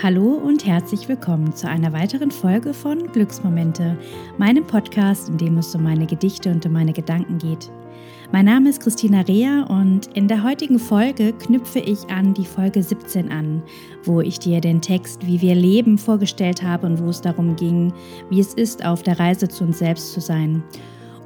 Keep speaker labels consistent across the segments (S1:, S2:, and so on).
S1: Hallo und herzlich willkommen zu einer weiteren Folge von Glücksmomente, meinem Podcast, in dem es um meine Gedichte und um meine Gedanken geht. Mein Name ist Christina Rea und in der heutigen Folge knüpfe ich an die Folge 17 an, wo ich dir den Text Wie wir leben vorgestellt habe und wo es darum ging, wie es ist, auf der Reise zu uns selbst zu sein.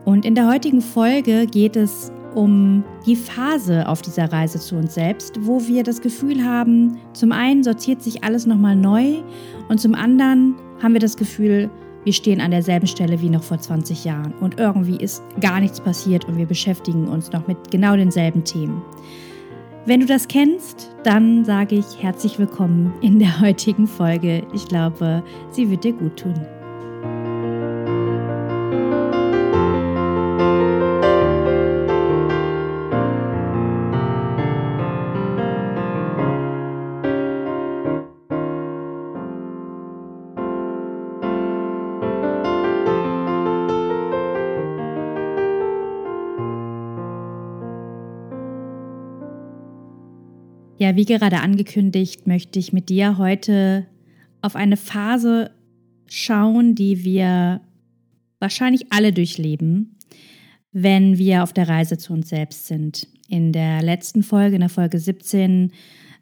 S1: Und in der heutigen Folge geht es um die Phase auf dieser Reise zu uns selbst, wo wir das Gefühl haben, zum einen sortiert sich alles nochmal neu und zum anderen haben wir das Gefühl, wir stehen an derselben Stelle wie noch vor 20 Jahren und irgendwie ist gar nichts passiert und wir beschäftigen uns noch mit genau denselben Themen. Wenn du das kennst, dann sage ich herzlich willkommen in der heutigen Folge. Ich glaube, sie wird dir gut tun. Ja, wie gerade angekündigt, möchte ich mit dir heute auf eine Phase schauen, die wir wahrscheinlich alle durchleben, wenn wir auf der Reise zu uns selbst sind. In der letzten Folge, in der Folge 17,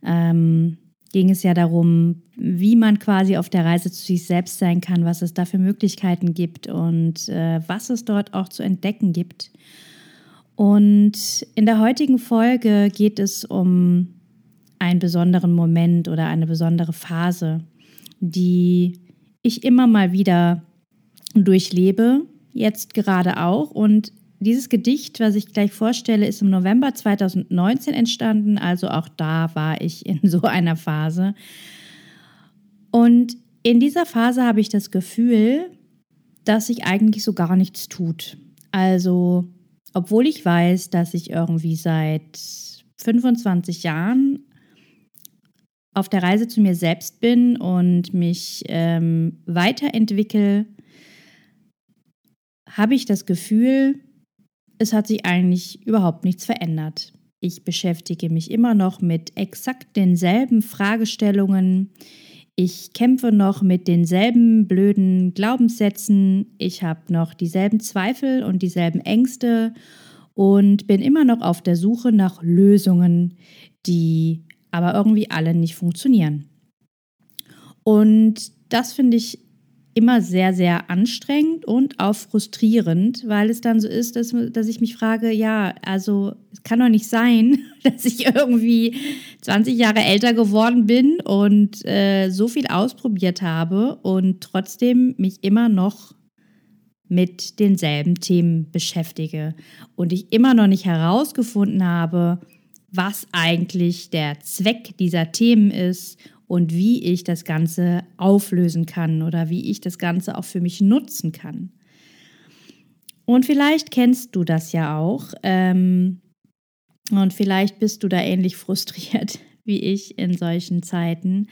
S1: ähm, ging es ja darum, wie man quasi auf der Reise zu sich selbst sein kann, was es da für Möglichkeiten gibt und äh, was es dort auch zu entdecken gibt. Und in der heutigen Folge geht es um einen besonderen Moment oder eine besondere Phase, die ich immer mal wieder durchlebe, jetzt gerade auch. Und dieses Gedicht, was ich gleich vorstelle, ist im November 2019 entstanden. Also auch da war ich in so einer Phase. Und in dieser Phase habe ich das Gefühl, dass sich eigentlich so gar nichts tut. Also, obwohl ich weiß, dass ich irgendwie seit 25 Jahren auf der Reise zu mir selbst bin und mich ähm, weiterentwickle, habe ich das Gefühl, es hat sich eigentlich überhaupt nichts verändert. Ich beschäftige mich immer noch mit exakt denselben Fragestellungen. Ich kämpfe noch mit denselben blöden Glaubenssätzen. Ich habe noch dieselben Zweifel und dieselben Ängste und bin immer noch auf der Suche nach Lösungen, die aber irgendwie alle nicht funktionieren. Und das finde ich immer sehr, sehr anstrengend und auch frustrierend, weil es dann so ist, dass, dass ich mich frage, ja, also es kann doch nicht sein, dass ich irgendwie 20 Jahre älter geworden bin und äh, so viel ausprobiert habe und trotzdem mich immer noch mit denselben Themen beschäftige und ich immer noch nicht herausgefunden habe, was eigentlich der Zweck dieser Themen ist und wie ich das Ganze auflösen kann oder wie ich das Ganze auch für mich nutzen kann. Und vielleicht kennst du das ja auch. Ähm, und vielleicht bist du da ähnlich frustriert wie ich in solchen Zeiten.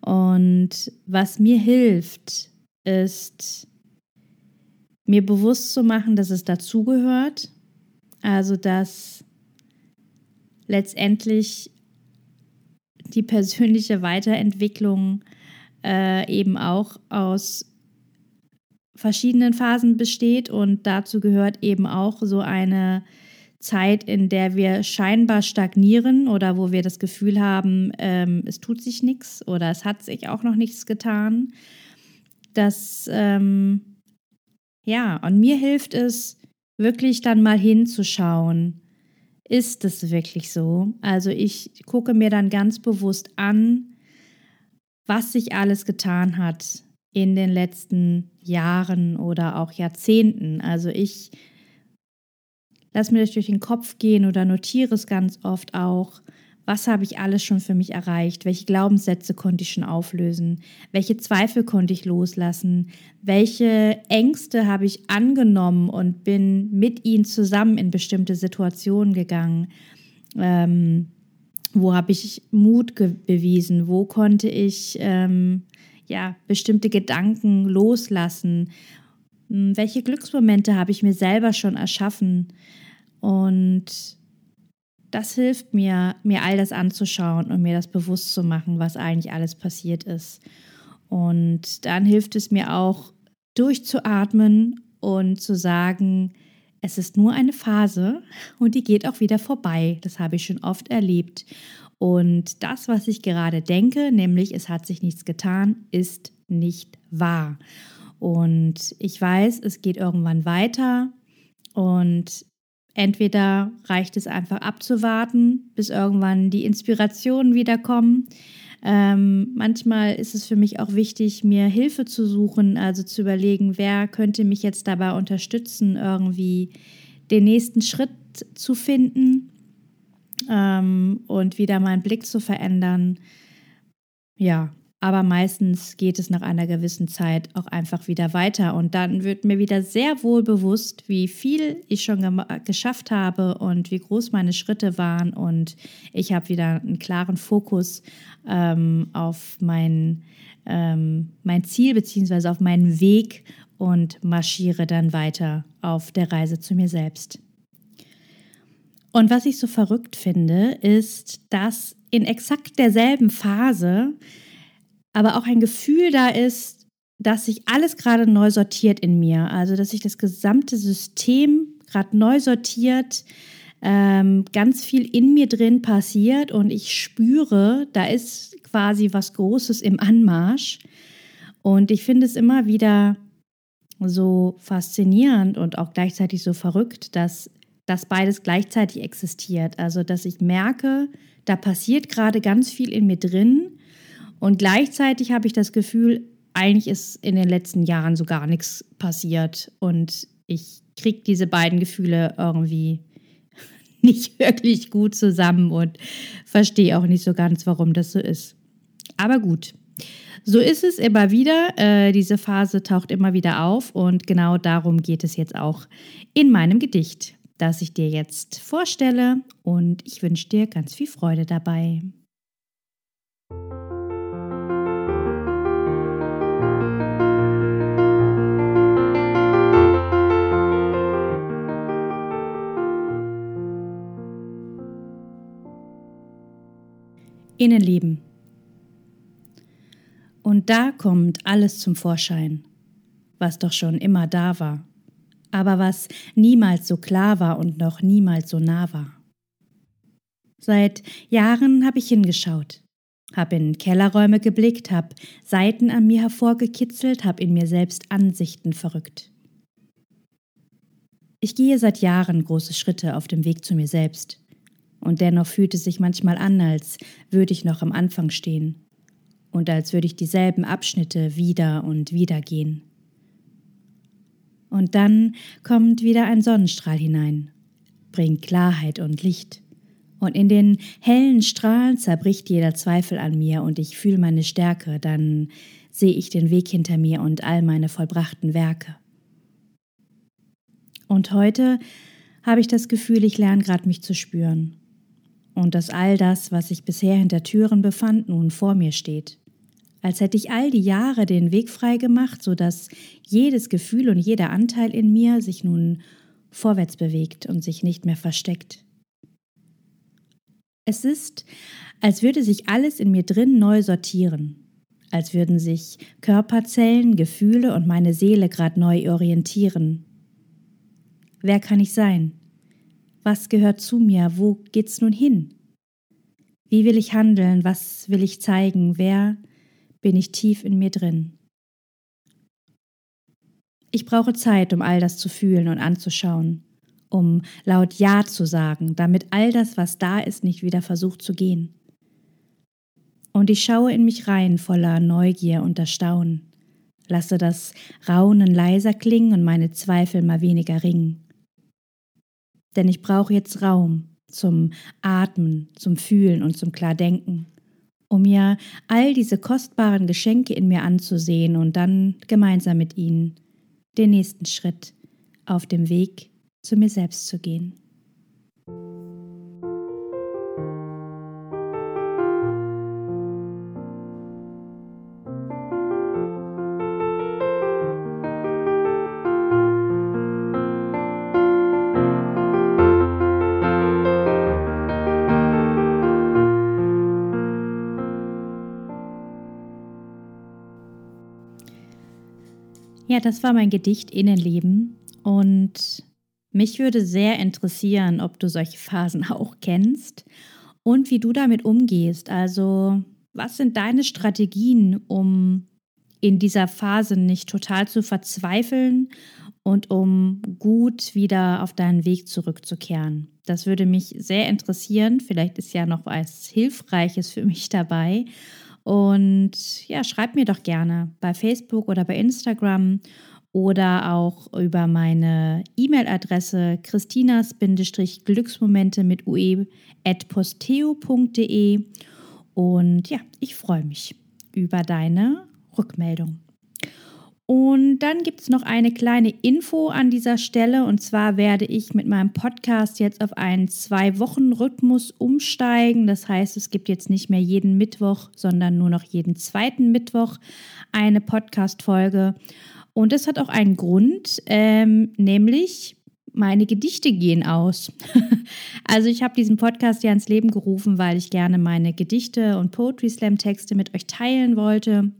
S1: Und was mir hilft, ist mir bewusst zu machen, dass es dazugehört. Also, dass letztendlich die persönliche Weiterentwicklung äh, eben auch aus verschiedenen Phasen besteht und dazu gehört eben auch so eine Zeit, in der wir scheinbar stagnieren oder wo wir das Gefühl haben, ähm, es tut sich nichts oder es hat sich auch noch nichts getan. Das, ähm, ja, und mir hilft es, wirklich dann mal hinzuschauen ist es wirklich so? Also ich gucke mir dann ganz bewusst an, was sich alles getan hat in den letzten Jahren oder auch Jahrzehnten. Also ich lasse mir das durch den Kopf gehen oder notiere es ganz oft auch was habe ich alles schon für mich erreicht? Welche Glaubenssätze konnte ich schon auflösen? Welche Zweifel konnte ich loslassen? Welche Ängste habe ich angenommen und bin mit ihnen zusammen in bestimmte Situationen gegangen? Ähm, wo habe ich Mut bewiesen? Wo konnte ich ähm, ja, bestimmte Gedanken loslassen? Hm, welche Glücksmomente habe ich mir selber schon erschaffen? Und das hilft mir, mir all das anzuschauen und mir das bewusst zu machen, was eigentlich alles passiert ist. Und dann hilft es mir auch, durchzuatmen und zu sagen, es ist nur eine Phase und die geht auch wieder vorbei. Das habe ich schon oft erlebt. Und das, was ich gerade denke, nämlich es hat sich nichts getan, ist nicht wahr. Und ich weiß, es geht irgendwann weiter und entweder reicht es einfach abzuwarten, bis irgendwann die Inspirationen wiederkommen ähm, manchmal ist es für mich auch wichtig, mir Hilfe zu suchen, also zu überlegen, wer könnte mich jetzt dabei unterstützen, irgendwie den nächsten Schritt zu finden ähm, und wieder meinen Blick zu verändern. Ja, aber meistens geht es nach einer gewissen Zeit auch einfach wieder weiter. Und dann wird mir wieder sehr wohl bewusst, wie viel ich schon geschafft habe und wie groß meine Schritte waren. Und ich habe wieder einen klaren Fokus ähm, auf mein, ähm, mein Ziel bzw. auf meinen Weg und marschiere dann weiter auf der Reise zu mir selbst. Und was ich so verrückt finde, ist, dass in exakt derselben Phase aber auch ein Gefühl da ist, dass sich alles gerade neu sortiert in mir. Also, dass sich das gesamte System gerade neu sortiert, ähm, ganz viel in mir drin passiert und ich spüre, da ist quasi was Großes im Anmarsch. Und ich finde es immer wieder so faszinierend und auch gleichzeitig so verrückt, dass das beides gleichzeitig existiert. Also, dass ich merke, da passiert gerade ganz viel in mir drin und gleichzeitig habe ich das Gefühl, eigentlich ist in den letzten Jahren so gar nichts passiert und ich kriege diese beiden Gefühle irgendwie nicht wirklich gut zusammen und verstehe auch nicht so ganz, warum das so ist. Aber gut, so ist es immer wieder. Äh, diese Phase taucht immer wieder auf und genau darum geht es jetzt auch in meinem Gedicht, das ich dir jetzt vorstelle und ich wünsche dir ganz viel Freude dabei. Innenleben. Und da kommt alles zum Vorschein, was doch schon immer da war, aber was niemals so klar war und noch niemals so nah war. Seit Jahren habe ich hingeschaut, habe in Kellerräume geblickt, habe Seiten an mir hervorgekitzelt, habe in mir selbst Ansichten verrückt. Ich gehe seit Jahren große Schritte auf dem Weg zu mir selbst, und dennoch fühlt es sich manchmal an, als würde ich noch am Anfang stehen und als würde ich dieselben Abschnitte wieder und wieder gehen. Und dann kommt wieder ein Sonnenstrahl hinein, bringt Klarheit und Licht. Und in den hellen Strahlen zerbricht jeder Zweifel an mir und ich fühle meine Stärke, dann sehe ich den Weg hinter mir und all meine vollbrachten Werke. Und heute habe ich das Gefühl, ich lerne gerade mich zu spüren und dass all das, was sich bisher hinter Türen befand, nun vor mir steht. Als hätte ich all die Jahre den Weg frei gemacht, so dass jedes Gefühl und jeder Anteil in mir sich nun vorwärts bewegt und sich nicht mehr versteckt. Es ist, als würde sich alles in mir drin neu sortieren, als würden sich Körperzellen, Gefühle und meine Seele grad neu orientieren. Wer kann ich sein? Was gehört zu mir? Wo geht's nun hin? Wie will ich handeln? Was will ich zeigen? Wer bin ich tief in mir drin? Ich brauche Zeit, um all das zu fühlen und anzuschauen, um laut Ja zu sagen, damit all das, was da ist, nicht wieder versucht zu gehen. Und ich schaue in mich rein voller Neugier und Erstaunen, lasse das Raunen leiser klingen und meine Zweifel mal weniger ringen denn ich brauche jetzt Raum zum Atmen, zum Fühlen und zum Klardenken, um mir all diese kostbaren Geschenke in mir anzusehen und dann gemeinsam mit ihnen den nächsten Schritt auf dem Weg zu mir selbst zu gehen. Das war mein Gedicht Innenleben und mich würde sehr interessieren, ob du solche Phasen auch kennst und wie du damit umgehst. Also, was sind deine Strategien, um in dieser Phase nicht total zu verzweifeln und um gut wieder auf deinen Weg zurückzukehren? Das würde mich sehr interessieren. Vielleicht ist ja noch was Hilfreiches für mich dabei. Und ja, schreib mir doch gerne bei Facebook oder bei Instagram oder auch über meine E-Mail-Adresse christinas-glücksmomente mit ue at posteo.de. Und ja, ich freue mich über deine Rückmeldung. Und dann gibt es noch eine kleine Info an dieser Stelle. Und zwar werde ich mit meinem Podcast jetzt auf einen Zwei-Wochen-Rhythmus umsteigen. Das heißt, es gibt jetzt nicht mehr jeden Mittwoch, sondern nur noch jeden zweiten Mittwoch eine Podcast-Folge. Und das hat auch einen Grund, ähm, nämlich meine Gedichte gehen aus. also ich habe diesen Podcast ja ins Leben gerufen, weil ich gerne meine Gedichte und Poetry Slam Texte mit euch teilen wollte.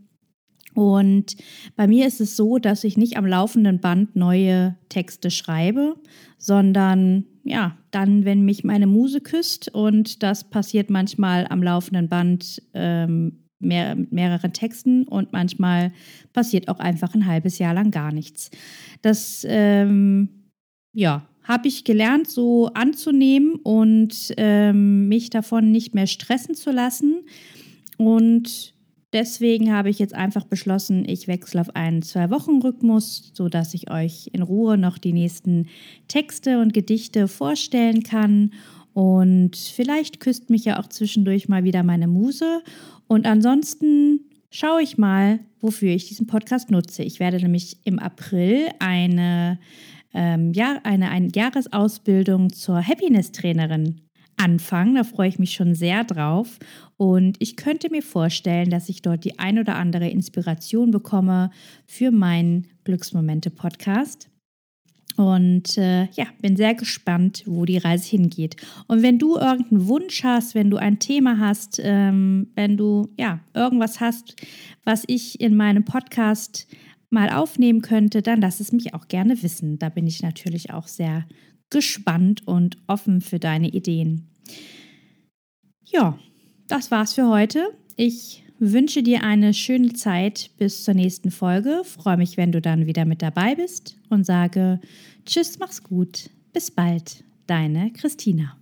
S1: Und bei mir ist es so, dass ich nicht am laufenden Band neue Texte schreibe, sondern ja, dann, wenn mich meine Muse küsst und das passiert manchmal am laufenden Band ähm, mehr, mit mehreren Texten und manchmal passiert auch einfach ein halbes Jahr lang gar nichts. Das, ähm, ja, habe ich gelernt, so anzunehmen und ähm, mich davon nicht mehr stressen zu lassen. Und Deswegen habe ich jetzt einfach beschlossen, ich wechsle auf einen Zwei-Wochen-Rhythmus, sodass ich euch in Ruhe noch die nächsten Texte und Gedichte vorstellen kann. Und vielleicht küsst mich ja auch zwischendurch mal wieder meine Muse. Und ansonsten schaue ich mal, wofür ich diesen Podcast nutze. Ich werde nämlich im April eine, ähm, ja, eine, eine Jahresausbildung zur Happiness-Trainerin anfangen. Da freue ich mich schon sehr drauf. Und ich könnte mir vorstellen, dass ich dort die ein oder andere Inspiration bekomme für meinen Glücksmomente-Podcast. Und äh, ja, bin sehr gespannt, wo die Reise hingeht. Und wenn du irgendeinen Wunsch hast, wenn du ein Thema hast, ähm, wenn du ja irgendwas hast, was ich in meinem Podcast mal aufnehmen könnte, dann lass es mich auch gerne wissen. Da bin ich natürlich auch sehr gespannt und offen für deine Ideen. Ja, das war's für heute. Ich wünsche dir eine schöne Zeit bis zur nächsten Folge. Freue mich, wenn du dann wieder mit dabei bist und sage Tschüss, mach's gut. Bis bald. Deine Christina.